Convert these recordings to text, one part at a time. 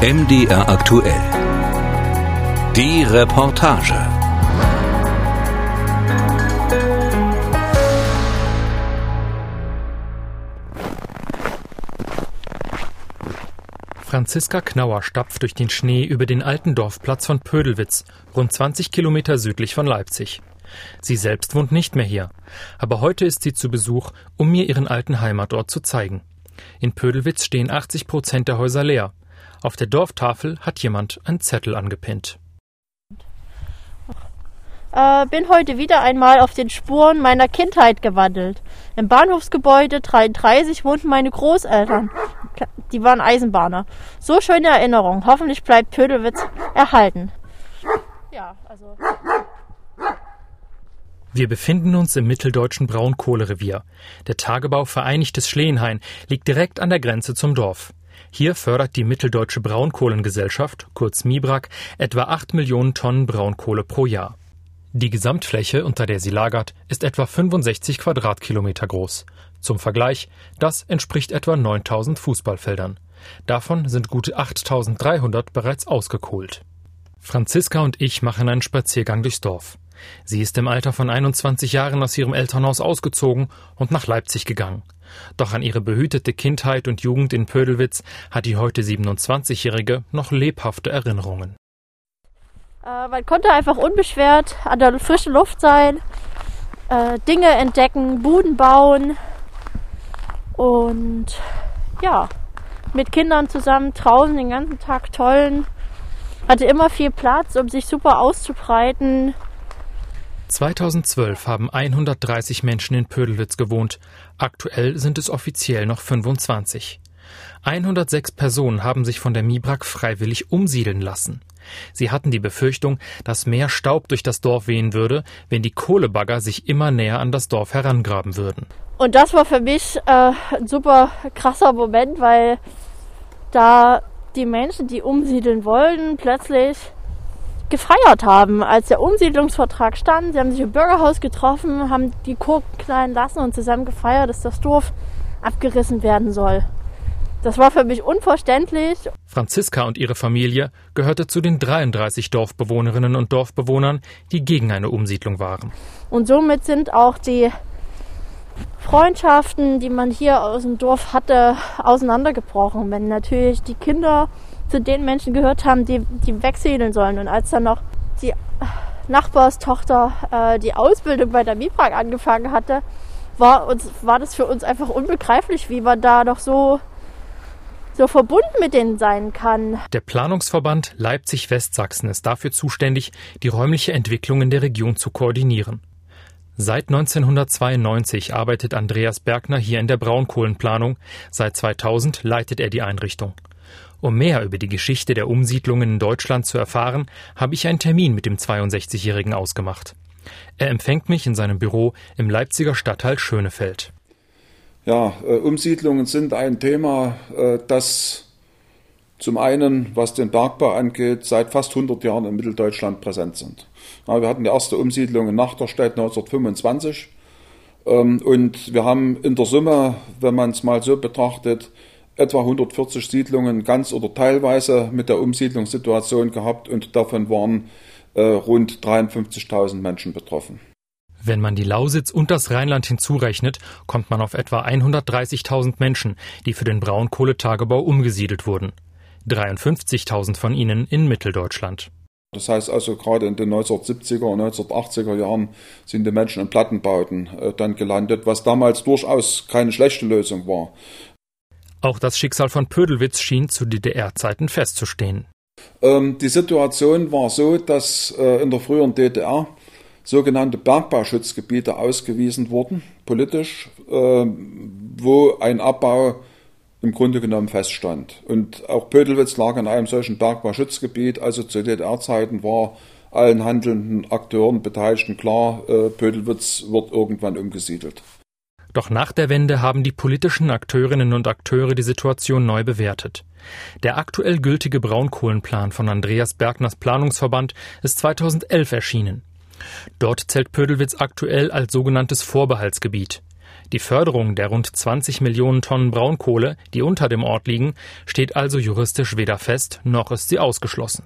MDR aktuell. Die Reportage. Franziska Knauer stapft durch den Schnee über den alten Dorfplatz von Pödelwitz, rund 20 Kilometer südlich von Leipzig. Sie selbst wohnt nicht mehr hier, aber heute ist sie zu Besuch, um mir ihren alten Heimatort zu zeigen. In Pödelwitz stehen 80 Prozent der Häuser leer. Auf der Dorftafel hat jemand einen Zettel angepinnt. Äh, bin heute wieder einmal auf den Spuren meiner Kindheit gewandelt. Im Bahnhofsgebäude 33 wohnten meine Großeltern. Die waren Eisenbahner. So schöne Erinnerung. Hoffentlich bleibt Pödelwitz erhalten. Ja, also. Wir befinden uns im mitteldeutschen Braunkohlerevier. Der Tagebau Vereinigtes Schleenhain liegt direkt an der Grenze zum Dorf. Hier fördert die Mitteldeutsche Braunkohlengesellschaft, kurz MIBRAG, etwa 8 Millionen Tonnen Braunkohle pro Jahr. Die Gesamtfläche, unter der sie lagert, ist etwa 65 Quadratkilometer groß. Zum Vergleich, das entspricht etwa 9000 Fußballfeldern. Davon sind gut 8300 bereits ausgekohlt. Franziska und ich machen einen Spaziergang durchs Dorf. Sie ist im Alter von 21 Jahren aus ihrem Elternhaus ausgezogen und nach Leipzig gegangen. Doch an ihre behütete Kindheit und Jugend in Pödelwitz hat die heute 27-Jährige noch lebhafte Erinnerungen. Äh, man konnte einfach unbeschwert an der frischen Luft sein, äh, Dinge entdecken, Buden bauen und ja, mit Kindern zusammen draußen den ganzen Tag tollen. Hatte immer viel Platz, um sich super auszubreiten. 2012 haben 130 Menschen in Pödelwitz gewohnt. Aktuell sind es offiziell noch 25. 106 Personen haben sich von der Mibrak freiwillig umsiedeln lassen. Sie hatten die Befürchtung, dass mehr Staub durch das Dorf wehen würde, wenn die Kohlebagger sich immer näher an das Dorf herangraben würden. Und das war für mich äh, ein super krasser Moment, weil da die Menschen, die umsiedeln wollten, plötzlich gefeiert haben, als der Umsiedlungsvertrag stand. Sie haben sich im Bürgerhaus getroffen, haben die Kurken knallen lassen und zusammen gefeiert, dass das Dorf abgerissen werden soll. Das war für mich unverständlich. Franziska und ihre Familie gehörte zu den 33 Dorfbewohnerinnen und Dorfbewohnern, die gegen eine Umsiedlung waren. Und somit sind auch die Freundschaften, die man hier aus dem Dorf hatte, auseinandergebrochen. Wenn natürlich die Kinder zu den Menschen gehört haben, die, die wegsiedeln sollen. Und als dann noch die Nachbarstochter äh, die Ausbildung bei der MIPRAG angefangen hatte, war, uns, war das für uns einfach unbegreiflich, wie man da doch so, so verbunden mit denen sein kann. Der Planungsverband Leipzig-Westsachsen ist dafür zuständig, die räumliche Entwicklung in der Region zu koordinieren. Seit 1992 arbeitet Andreas Bergner hier in der Braunkohlenplanung. Seit 2000 leitet er die Einrichtung. Um mehr über die Geschichte der Umsiedlungen in Deutschland zu erfahren, habe ich einen Termin mit dem 62-Jährigen ausgemacht. Er empfängt mich in seinem Büro im Leipziger Stadtteil Schönefeld. Ja, äh, Umsiedlungen sind ein Thema, äh, das zum einen, was den Bergbau angeht, seit fast 100 Jahren in Mitteldeutschland präsent sind. Wir hatten die erste Umsiedlung in Nachterstedt 1925 ähm, und wir haben in der Summe, wenn man es mal so betrachtet, etwa 140 Siedlungen ganz oder teilweise mit der Umsiedlungssituation gehabt und davon waren äh, rund 53.000 Menschen betroffen. Wenn man die Lausitz und das Rheinland hinzurechnet, kommt man auf etwa 130.000 Menschen, die für den Braunkohletagebau umgesiedelt wurden. 53.000 von ihnen in Mitteldeutschland. Das heißt also, gerade in den 1970er und 1980er Jahren sind die Menschen in Plattenbauten äh, dann gelandet, was damals durchaus keine schlechte Lösung war. Auch das Schicksal von Pödelwitz schien zu DDR-Zeiten festzustehen. Ähm, die Situation war so, dass äh, in der früheren DDR sogenannte Bergbauschutzgebiete ausgewiesen wurden, politisch, äh, wo ein Abbau im Grunde genommen feststand. Und auch Pödelwitz lag in einem solchen Bergbauschutzgebiet, also zu DDR-Zeiten war allen handelnden Akteuren, Beteiligten klar, äh, Pödelwitz wird irgendwann umgesiedelt. Doch nach der Wende haben die politischen Akteurinnen und Akteure die Situation neu bewertet. Der aktuell gültige Braunkohlenplan von Andreas Bergners Planungsverband ist 2011 erschienen. Dort zählt Pödelwitz aktuell als sogenanntes Vorbehaltsgebiet. Die Förderung der rund 20 Millionen Tonnen Braunkohle, die unter dem Ort liegen, steht also juristisch weder fest, noch ist sie ausgeschlossen.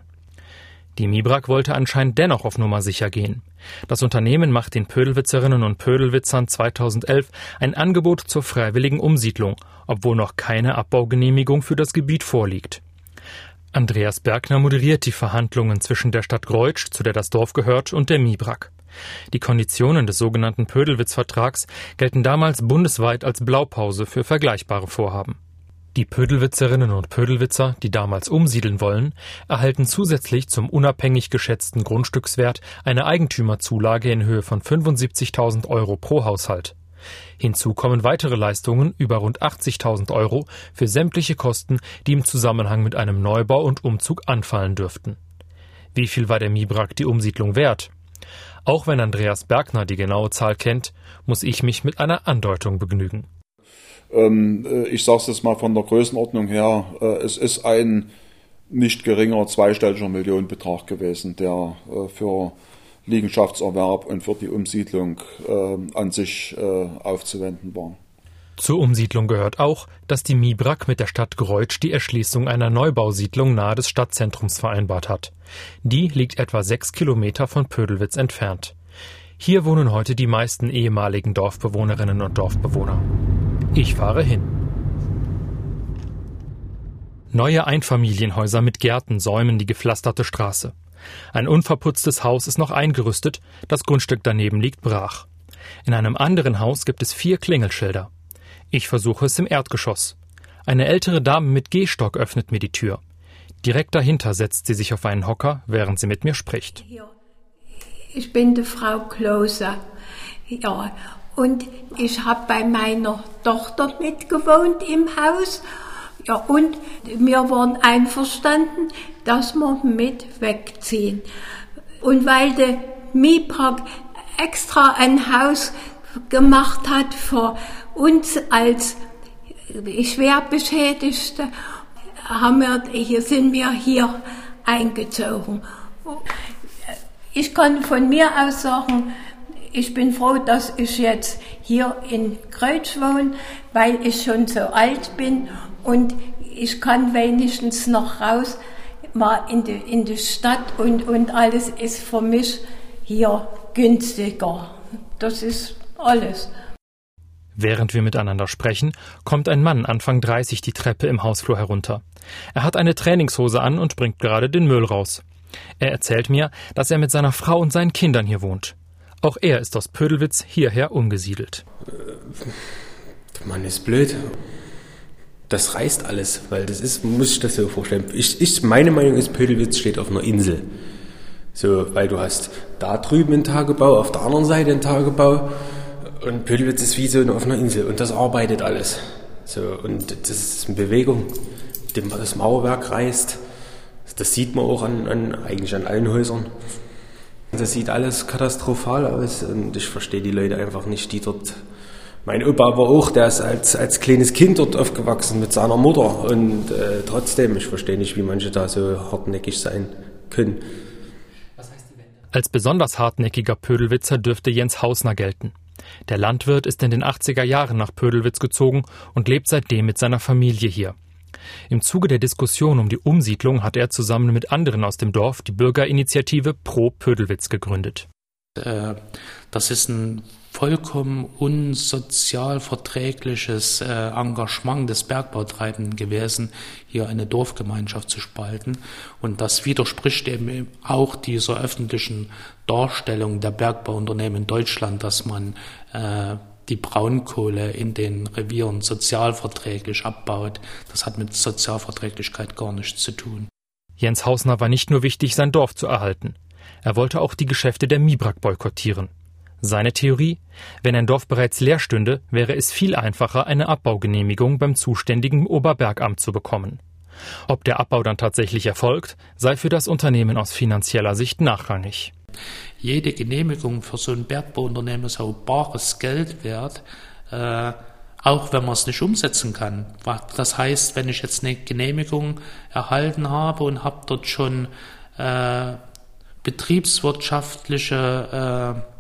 Die Mibrak wollte anscheinend dennoch auf Nummer sicher gehen. Das Unternehmen macht den Pödelwitzerinnen und Pödelwitzern 2011 ein Angebot zur freiwilligen Umsiedlung, obwohl noch keine Abbaugenehmigung für das Gebiet vorliegt. Andreas Bergner moderiert die Verhandlungen zwischen der Stadt Greutsch, zu der das Dorf gehört, und der Mibrak. Die Konditionen des sogenannten Pödelwitz-Vertrags gelten damals bundesweit als Blaupause für vergleichbare Vorhaben. Die Pödelwitzerinnen und Pödelwitzer, die damals umsiedeln wollen, erhalten zusätzlich zum unabhängig geschätzten Grundstückswert eine Eigentümerzulage in Höhe von 75.000 Euro pro Haushalt. Hinzu kommen weitere Leistungen über rund 80.000 Euro für sämtliche Kosten, die im Zusammenhang mit einem Neubau und Umzug anfallen dürften. Wie viel war der Mibrak die Umsiedlung wert? Auch wenn Andreas Bergner die genaue Zahl kennt, muss ich mich mit einer Andeutung begnügen. Ähm, äh, ich sage es jetzt mal von der Größenordnung her, äh, es ist ein nicht geringer zweistelliger Millionenbetrag gewesen, der äh, für Liegenschaftserwerb und für die Umsiedlung an sich aufzuwenden war. Zur Umsiedlung gehört auch, dass die Mibrak mit der Stadt Greutsch die Erschließung einer Neubausiedlung nahe des Stadtzentrums vereinbart hat. Die liegt etwa sechs Kilometer von Pödelwitz entfernt. Hier wohnen heute die meisten ehemaligen Dorfbewohnerinnen und Dorfbewohner. Ich fahre hin. Neue Einfamilienhäuser mit Gärten säumen die gepflasterte Straße. Ein unverputztes Haus ist noch eingerüstet, das Grundstück daneben liegt brach. In einem anderen Haus gibt es vier Klingelschilder. Ich versuche es im Erdgeschoss. Eine ältere Dame mit Gehstock öffnet mir die Tür. Direkt dahinter setzt sie sich auf einen Hocker, während sie mit mir spricht. Ich bin die Frau Klose. Ja, und ich habe bei meiner Tochter mitgewohnt im Haus. Ja, und wir waren einverstanden, dass wir mit wegziehen. Und weil der Miprak extra ein Haus gemacht hat für uns als Schwerbeschädigte, haben wir, hier sind wir hier eingezogen. Ich kann von mir aus sagen, ich bin froh, dass ich jetzt hier in Kreuz wohne, weil ich schon so alt bin und ich kann wenigstens noch raus, mal in die, in die Stadt und, und alles ist für mich hier günstiger. Das ist alles. Während wir miteinander sprechen, kommt ein Mann Anfang 30 die Treppe im Hausflur herunter. Er hat eine Trainingshose an und bringt gerade den Müll raus. Er erzählt mir, dass er mit seiner Frau und seinen Kindern hier wohnt. Auch er ist aus Pödelwitz hierher umgesiedelt. Der Mann ist blöd. Das reißt alles, weil das ist, muss ich das so vorstellen. Ich, ich, meine Meinung ist, Pödelwitz steht auf einer Insel. So, weil du hast da drüben einen Tagebau, auf der anderen Seite einen Tagebau und Pödelwitz ist wie so eine offene Insel und das arbeitet alles. So, und das ist in Bewegung. Das Mauerwerk reißt. Das sieht man auch an, an eigentlich an allen Häusern. Das sieht alles katastrophal aus und ich verstehe die Leute einfach nicht, die dort. Mein Opa war auch, der ist als, als kleines Kind dort aufgewachsen mit seiner Mutter und äh, trotzdem, ich verstehe nicht, wie manche da so hartnäckig sein können. Als besonders hartnäckiger Pödelwitzer dürfte Jens Hausner gelten. Der Landwirt ist in den 80er Jahren nach Pödelwitz gezogen und lebt seitdem mit seiner Familie hier. Im Zuge der Diskussion um die Umsiedlung hat er zusammen mit anderen aus dem Dorf die Bürgerinitiative Pro Pödelwitz gegründet. Äh, das ist ein vollkommen unsozialverträgliches äh, Engagement des Bergbautreibenden gewesen, hier eine Dorfgemeinschaft zu spalten. Und das widerspricht eben auch dieser öffentlichen Darstellung der Bergbauunternehmen in Deutschland, dass man äh, die Braunkohle in den Revieren sozialverträglich abbaut. Das hat mit Sozialverträglichkeit gar nichts zu tun. Jens Hausner war nicht nur wichtig, sein Dorf zu erhalten. Er wollte auch die Geschäfte der Mibrak boykottieren. Seine Theorie? Wenn ein Dorf bereits leer stünde, wäre es viel einfacher, eine Abbaugenehmigung beim zuständigen Oberbergamt zu bekommen. Ob der Abbau dann tatsächlich erfolgt, sei für das Unternehmen aus finanzieller Sicht nachrangig. Jede Genehmigung für so ein Bergbauunternehmen ist auch bares Geld wert, äh, auch wenn man es nicht umsetzen kann. Das heißt, wenn ich jetzt eine Genehmigung erhalten habe und habe dort schon äh, betriebswirtschaftliche äh,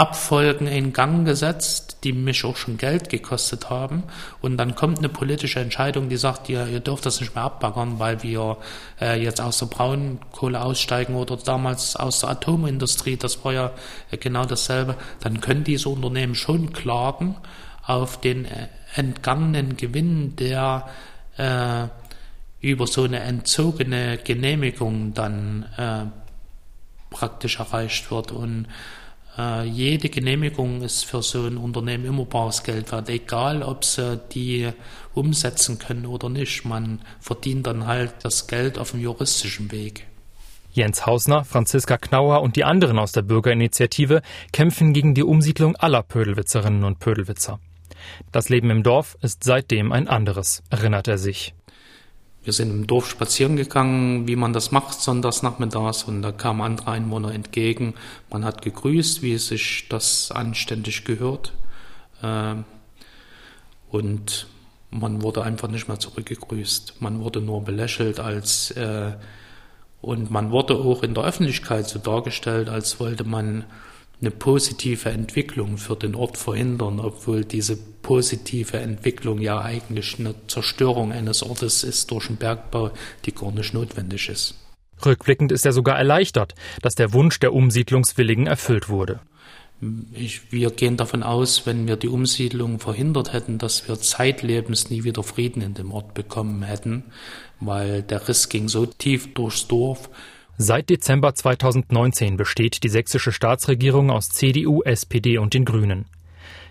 Abfolgen in Gang gesetzt, die mich auch schon Geld gekostet haben. Und dann kommt eine politische Entscheidung, die sagt, ihr, ihr dürft das nicht mehr abbaggern, weil wir äh, jetzt aus der Braunkohle aussteigen oder damals aus der Atomindustrie, das war ja äh, genau dasselbe. Dann können diese Unternehmen schon klagen auf den äh, entgangenen Gewinn, der äh, über so eine entzogene Genehmigung dann praktisch erreicht wird. Und äh, jede Genehmigung ist für so ein Unternehmen immer bares Geld wert, egal ob sie die umsetzen können oder nicht. Man verdient dann halt das Geld auf dem juristischen Weg. Jens Hausner, Franziska Knauer und die anderen aus der Bürgerinitiative kämpfen gegen die Umsiedlung aller Pödelwitzerinnen und Pödelwitzer. Das Leben im Dorf ist seitdem ein anderes, erinnert er sich. Wir sind im Dorf spazieren gegangen, wie man das macht, sonntags nachmittags, und da kamen andere Einwohner entgegen. Man hat gegrüßt, wie es sich das anständig gehört. Ähm, und man wurde einfach nicht mehr zurückgegrüßt. Man wurde nur belächelt als, äh, und man wurde auch in der Öffentlichkeit so dargestellt, als wollte man eine positive Entwicklung für den Ort verhindern, obwohl diese positive Entwicklung ja eigentlich eine Zerstörung eines Ortes ist durch den Bergbau, die gar nicht notwendig ist. Rückblickend ist er sogar erleichtert, dass der Wunsch der Umsiedlungswilligen erfüllt wurde. Ich, wir gehen davon aus, wenn wir die Umsiedlung verhindert hätten, dass wir zeitlebens nie wieder Frieden in dem Ort bekommen hätten, weil der Riss ging so tief durchs Dorf Seit Dezember 2019 besteht die sächsische Staatsregierung aus CDU, SPD und den Grünen.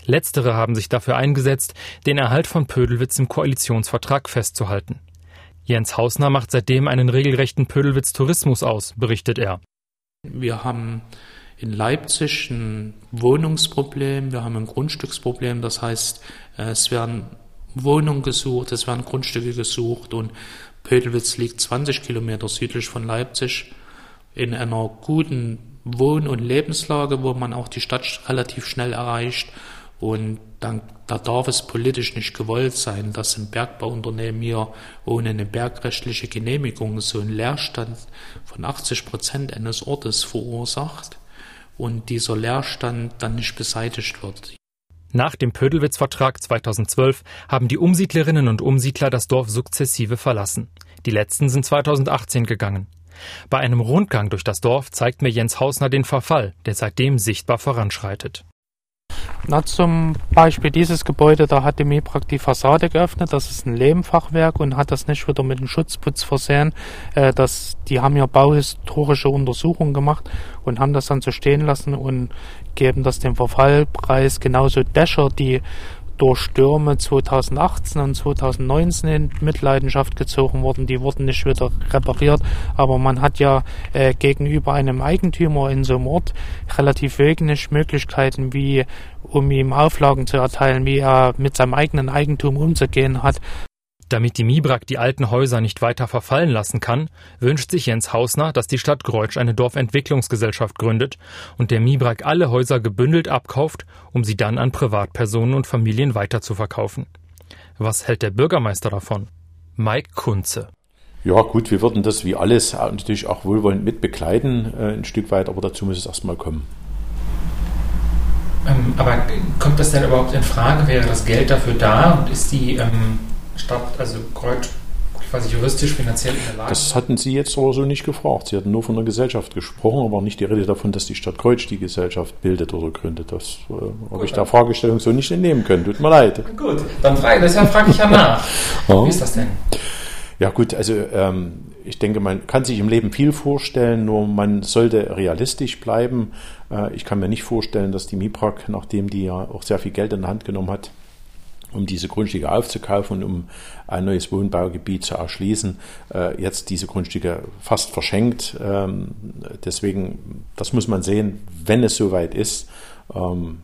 Letztere haben sich dafür eingesetzt, den Erhalt von Pödelwitz im Koalitionsvertrag festzuhalten. Jens Hausner macht seitdem einen regelrechten Pödelwitz-Tourismus aus, berichtet er. Wir haben in Leipzig ein Wohnungsproblem, wir haben ein Grundstücksproblem, das heißt, es werden Wohnungen gesucht, es werden Grundstücke gesucht und Pödelwitz liegt 20 Kilometer südlich von Leipzig in einer guten Wohn- und Lebenslage, wo man auch die Stadt relativ schnell erreicht. Und dann, da darf es politisch nicht gewollt sein, dass ein Bergbauunternehmen hier ohne eine bergrechtliche Genehmigung so einen Leerstand von 80 Prozent eines Ortes verursacht und dieser Leerstand dann nicht beseitigt wird. Nach dem Pödelwitz-Vertrag 2012 haben die Umsiedlerinnen und Umsiedler das Dorf sukzessive verlassen. Die letzten sind 2018 gegangen. Bei einem Rundgang durch das Dorf zeigt mir Jens Hausner den Verfall, der seitdem sichtbar voranschreitet. Na, zum Beispiel dieses Gebäude, da hat die MEPRAG die Fassade geöffnet, das ist ein Lehmfachwerk und hat das nicht wieder mit einem Schutzputz versehen. Äh, das, die haben ja bauhistorische Untersuchungen gemacht und haben das dann so stehen lassen und geben das dem Verfallpreis. Genauso Dächer, die durch Stürme 2018 und 2019 in Mitleidenschaft gezogen wurden. Die wurden nicht wieder repariert, aber man hat ja äh, gegenüber einem Eigentümer in so einem Ort relativ wenig Möglichkeiten, wie um ihm Auflagen zu erteilen, wie er mit seinem eigenen Eigentum umzugehen hat. Damit die MIBRAG die alten Häuser nicht weiter verfallen lassen kann, wünscht sich Jens Hausner, dass die Stadt Greutsch eine Dorfentwicklungsgesellschaft gründet und der MIBRAG alle Häuser gebündelt abkauft, um sie dann an Privatpersonen und Familien weiterzuverkaufen. Was hält der Bürgermeister davon? Mike Kunze. Ja, gut, wir würden das wie alles natürlich auch wohlwollend mit begleiten, äh, ein Stück weit, aber dazu muss es erstmal kommen. Ähm, aber kommt das denn überhaupt in Frage? Wäre das Geld dafür da und ist die ähm, Stadt, also Kreuz, quasi juristisch, finanziell in der Lage? Das hatten Sie jetzt aber so nicht gefragt. Sie hatten nur von der Gesellschaft gesprochen, aber nicht die Rede davon, dass die Stadt Kreuz die Gesellschaft bildet oder gründet. Das äh, habe ich der Fragestellung so nicht entnehmen können. Tut mir leid. Gut, dann frage, deshalb frage ich ja nach. ja. Wie ist das denn? Ja gut, also ähm, ich denke, man kann sich im Leben viel vorstellen, nur man sollte realistisch bleiben. Äh, ich kann mir nicht vorstellen, dass die MIPRAG, nachdem die ja auch sehr viel Geld in der Hand genommen hat, um diese Grundstücke aufzukaufen und um ein neues Wohnbaugebiet zu erschließen, äh, jetzt diese Grundstücke fast verschenkt. Ähm, deswegen, das muss man sehen, wenn es soweit ist. Ähm,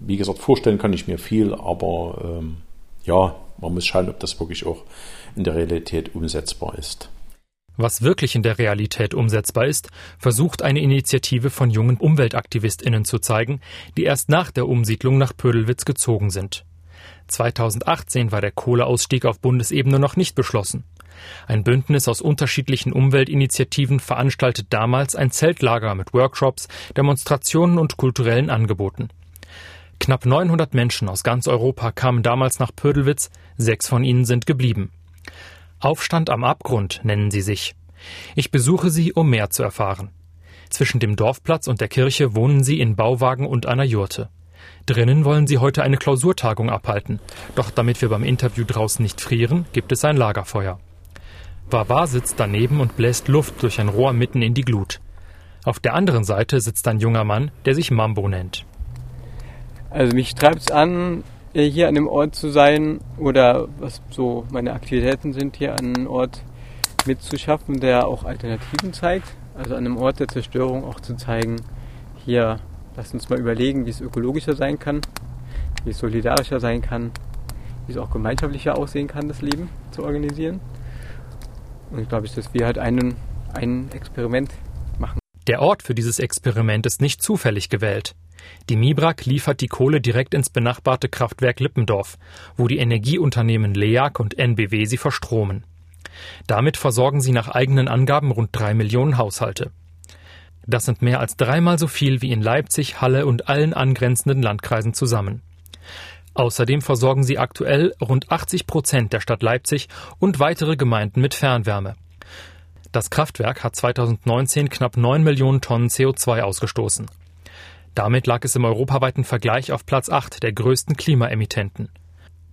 wie gesagt, vorstellen kann ich mir viel, aber ähm, ja, man muss schauen, ob das wirklich auch in der Realität umsetzbar ist. Was wirklich in der Realität umsetzbar ist, versucht eine Initiative von jungen UmweltaktivistInnen zu zeigen, die erst nach der Umsiedlung nach Pödelwitz gezogen sind. 2018 war der Kohleausstieg auf Bundesebene noch nicht beschlossen. Ein Bündnis aus unterschiedlichen Umweltinitiativen veranstaltet damals ein Zeltlager mit Workshops, Demonstrationen und kulturellen Angeboten. Knapp 900 Menschen aus ganz Europa kamen damals nach Pödelwitz, sechs von ihnen sind geblieben. Aufstand am Abgrund nennen sie sich. Ich besuche sie, um mehr zu erfahren. Zwischen dem Dorfplatz und der Kirche wohnen sie in Bauwagen und einer Jurte. Drinnen wollen sie heute eine Klausurtagung abhalten. Doch damit wir beim Interview draußen nicht frieren, gibt es ein Lagerfeuer. Wawa sitzt daneben und bläst Luft durch ein Rohr mitten in die Glut. Auf der anderen Seite sitzt ein junger Mann, der sich Mambo nennt. Also mich treibt es an, hier an dem Ort zu sein oder was so meine Aktivitäten sind, hier an einem Ort mitzuschaffen, der auch Alternativen zeigt. Also an einem Ort der Zerstörung auch zu zeigen, hier, lasst uns mal überlegen, wie es ökologischer sein kann, wie es solidarischer sein kann, wie es auch gemeinschaftlicher aussehen kann, das Leben zu organisieren. Und ich glaube, dass wir halt einen, ein Experiment machen. Der Ort für dieses Experiment ist nicht zufällig gewählt. Die Mibrak liefert die Kohle direkt ins benachbarte Kraftwerk Lippendorf, wo die Energieunternehmen LEAG und NBW sie verstromen. Damit versorgen sie nach eigenen Angaben rund drei Millionen Haushalte. Das sind mehr als dreimal so viel wie in Leipzig, Halle und allen angrenzenden Landkreisen zusammen. Außerdem versorgen sie aktuell rund 80 Prozent der Stadt Leipzig und weitere Gemeinden mit Fernwärme. Das Kraftwerk hat 2019 knapp 9 Millionen Tonnen CO2 ausgestoßen. Damit lag es im europaweiten Vergleich auf Platz 8 der größten Klimaemittenten.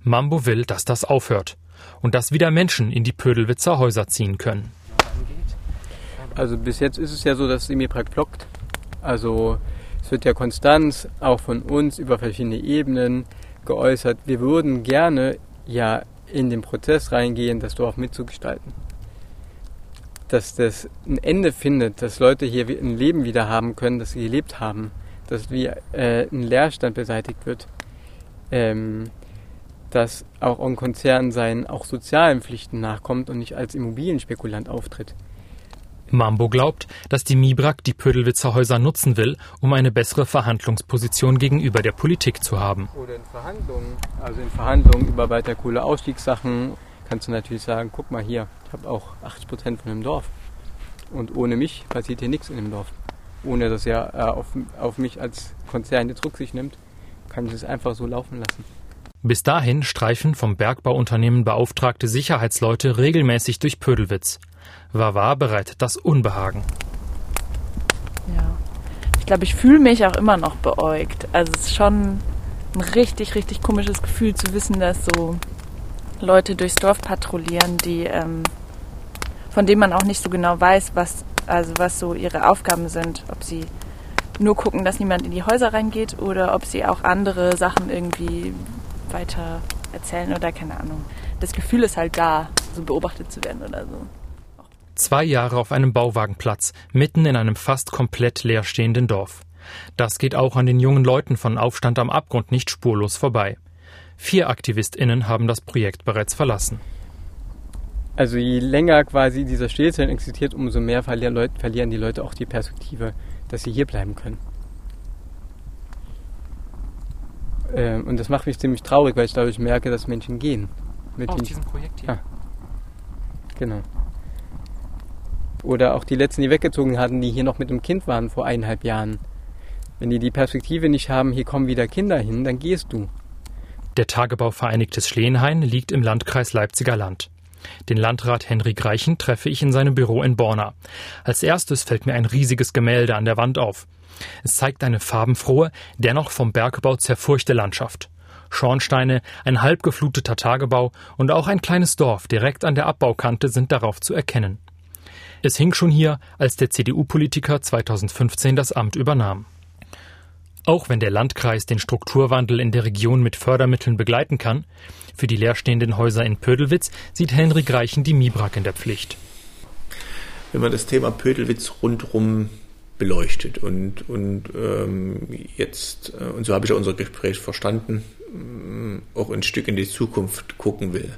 Mambo will, dass das aufhört und dass wieder Menschen in die Pödelwitzer Häuser ziehen können. Also bis jetzt ist es ja so, dass Semiprak blockt. Also es wird ja konstant auch von uns über verschiedene Ebenen geäußert, wir würden gerne ja in den Prozess reingehen, das Dorf mitzugestalten. Dass das ein Ende findet, dass Leute hier ein Leben wieder haben können, das sie gelebt haben, dass wie äh, ein Leerstand beseitigt wird, ähm, dass auch ein Konzern seinen auch sozialen Pflichten nachkommt und nicht als Immobilienspekulant auftritt. Mambo glaubt, dass die Mibrak die Pödelwitzer Häuser nutzen will, um eine bessere Verhandlungsposition gegenüber der Politik zu haben. Oder in Verhandlungen, also in Verhandlungen über weiter Kohleausstiegssachen kannst du natürlich sagen, guck mal hier, ich habe auch 80 Prozent von dem Dorf. Und ohne mich passiert hier nichts in dem Dorf. Ohne dass er äh, auf, auf mich als Konzern jetzt Rücksicht nimmt, kann ich es einfach so laufen lassen. Bis dahin streifen vom Bergbauunternehmen beauftragte Sicherheitsleute regelmäßig durch Pödelwitz. Wawa bereitet das Unbehagen. Ja. Ich glaube, ich fühle mich auch immer noch beäugt. Also es ist schon ein richtig, richtig komisches Gefühl zu wissen, dass so Leute durchs Dorf patrouillieren, die ähm, von denen man auch nicht so genau weiß, was also was so ihre Aufgaben sind, ob sie nur gucken, dass niemand in die Häuser reingeht oder ob sie auch andere Sachen irgendwie weiter erzählen oder keine Ahnung. Das Gefühl ist halt da, so beobachtet zu werden oder so. Zwei Jahre auf einem Bauwagenplatz, mitten in einem fast komplett leerstehenden Dorf. Das geht auch an den jungen Leuten von Aufstand am Abgrund nicht spurlos vorbei. Vier AktivistInnen haben das Projekt bereits verlassen. Also je länger quasi dieser Stillstand existiert, umso mehr verlieren die Leute auch die Perspektive, dass sie hier bleiben können. Ähm, und das macht mich ziemlich traurig, weil ich dadurch merke, dass Menschen gehen. Mit Aus diesem Projekt hier? Ah. Genau. Oder auch die letzten, die weggezogen hatten, die hier noch mit einem Kind waren vor eineinhalb Jahren. Wenn die die Perspektive nicht haben, hier kommen wieder Kinder hin, dann gehst du. Der Tagebau Vereinigtes Schleenhain liegt im Landkreis Leipziger Land. Den Landrat Henrik Reichen treffe ich in seinem Büro in Borna. Als erstes fällt mir ein riesiges Gemälde an der Wand auf. Es zeigt eine farbenfrohe, dennoch vom Bergbau zerfurchte Landschaft. Schornsteine, ein halb gefluteter Tagebau und auch ein kleines Dorf direkt an der Abbaukante sind darauf zu erkennen. Es hing schon hier, als der CDU-Politiker 2015 das Amt übernahm. Auch wenn der Landkreis den Strukturwandel in der Region mit Fördermitteln begleiten kann, für die leerstehenden Häuser in Pödelwitz sieht Henrik Reichen die Mibrak in der Pflicht. Wenn man das Thema Pödelwitz rundherum beleuchtet und, und ähm, jetzt, äh, und so habe ich auch unser Gespräch verstanden, äh, auch ein Stück in die Zukunft gucken will,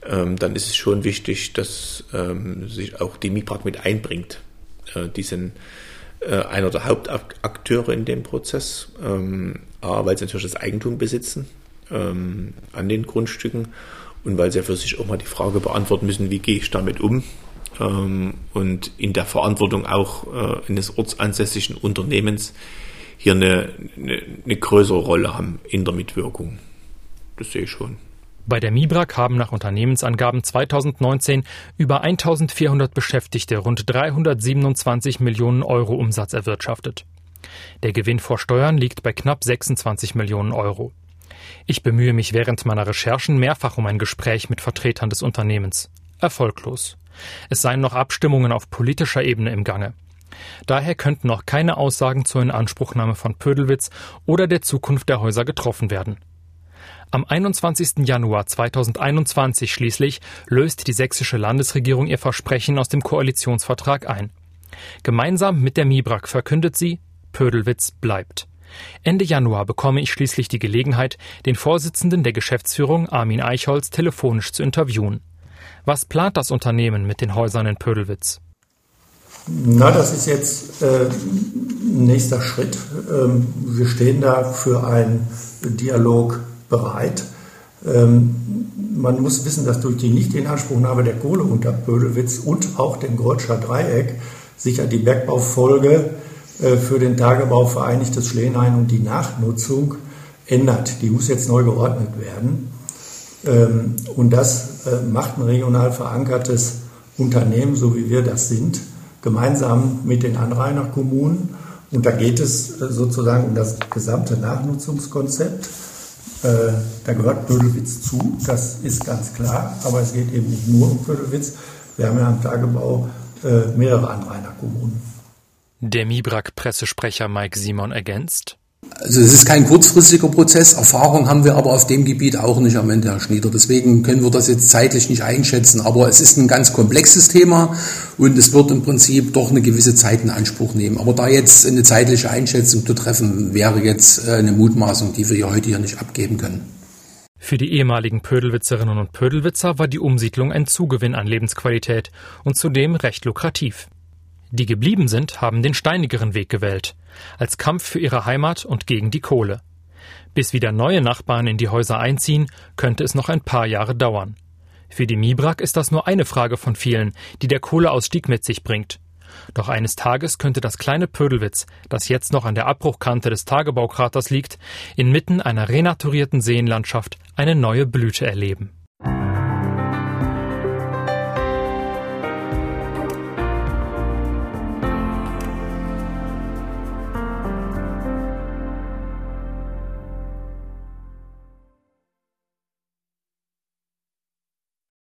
dann ist es schon wichtig, dass ähm, sich auch die MIPRAG mit einbringt. Äh, die sind äh, einer der Hauptakteure in dem Prozess, ähm, A, weil sie natürlich das Eigentum besitzen, ähm, an den Grundstücken und weil sie ja für sich auch mal die Frage beantworten müssen, wie gehe ich damit um ähm, und in der Verantwortung auch äh, eines ortsansässigen Unternehmens hier eine, eine, eine größere Rolle haben in der Mitwirkung. Das sehe ich schon. Bei der Mibrak haben nach Unternehmensangaben 2019 über 1400 Beschäftigte rund 327 Millionen Euro Umsatz erwirtschaftet. Der Gewinn vor Steuern liegt bei knapp 26 Millionen Euro. Ich bemühe mich während meiner Recherchen mehrfach um ein Gespräch mit Vertretern des Unternehmens. Erfolglos. Es seien noch Abstimmungen auf politischer Ebene im Gange. Daher könnten noch keine Aussagen zur Inanspruchnahme von Pödelwitz oder der Zukunft der Häuser getroffen werden. Am 21. Januar 2021 schließlich löst die sächsische Landesregierung ihr Versprechen aus dem Koalitionsvertrag ein. Gemeinsam mit der Mibrak verkündet sie, Pödelwitz bleibt. Ende Januar bekomme ich schließlich die Gelegenheit, den Vorsitzenden der Geschäftsführung Armin Eichholz telefonisch zu interviewen. Was plant das Unternehmen mit den Häusern in Pödelwitz? Na, das ist jetzt äh, nächster Schritt. Ähm, wir stehen da für einen Dialog bereit. Ähm, man muss wissen, dass durch die Nichtinanspruchnahme der Kohle unter Pödelwitz und auch dem Grolscher Dreieck sicher die Bergbaufolge äh, für den Tagebau Vereinigtes Schlehenhain und die Nachnutzung ändert. Die muss jetzt neu geordnet werden. Ähm, und das äh, macht ein regional verankertes Unternehmen, so wie wir das sind, gemeinsam mit den Anrainerkommunen. Und da geht es äh, sozusagen um das gesamte Nachnutzungskonzept. Da gehört Pödelwitz zu, das ist ganz klar, aber es geht eben nicht nur um Pödelwitz. Wir haben ja am Tagebau mehrere Anrainerkommunen. Der Mibrak-Pressesprecher Mike Simon ergänzt. Also es ist kein kurzfristiger Prozess. Erfahrung haben wir aber auf dem Gebiet auch nicht am Ende, Herr Schnieder. Deswegen können wir das jetzt zeitlich nicht einschätzen. Aber es ist ein ganz komplexes Thema und es wird im Prinzip doch eine gewisse Zeit in Anspruch nehmen. Aber da jetzt eine zeitliche Einschätzung zu treffen, wäre jetzt äh, eine Mutmaßung, die wir hier heute hier nicht abgeben können. Für die ehemaligen Pödelwitzerinnen und Pödelwitzer war die Umsiedlung ein Zugewinn an Lebensqualität und zudem recht lukrativ. Die geblieben sind, haben den steinigeren Weg gewählt, als Kampf für ihre Heimat und gegen die Kohle. Bis wieder neue Nachbarn in die Häuser einziehen, könnte es noch ein paar Jahre dauern. Für die Mibrak ist das nur eine Frage von vielen, die der Kohleausstieg mit sich bringt. Doch eines Tages könnte das kleine Pödelwitz, das jetzt noch an der Abbruchkante des Tagebaukraters liegt, inmitten einer renaturierten Seenlandschaft eine neue Blüte erleben.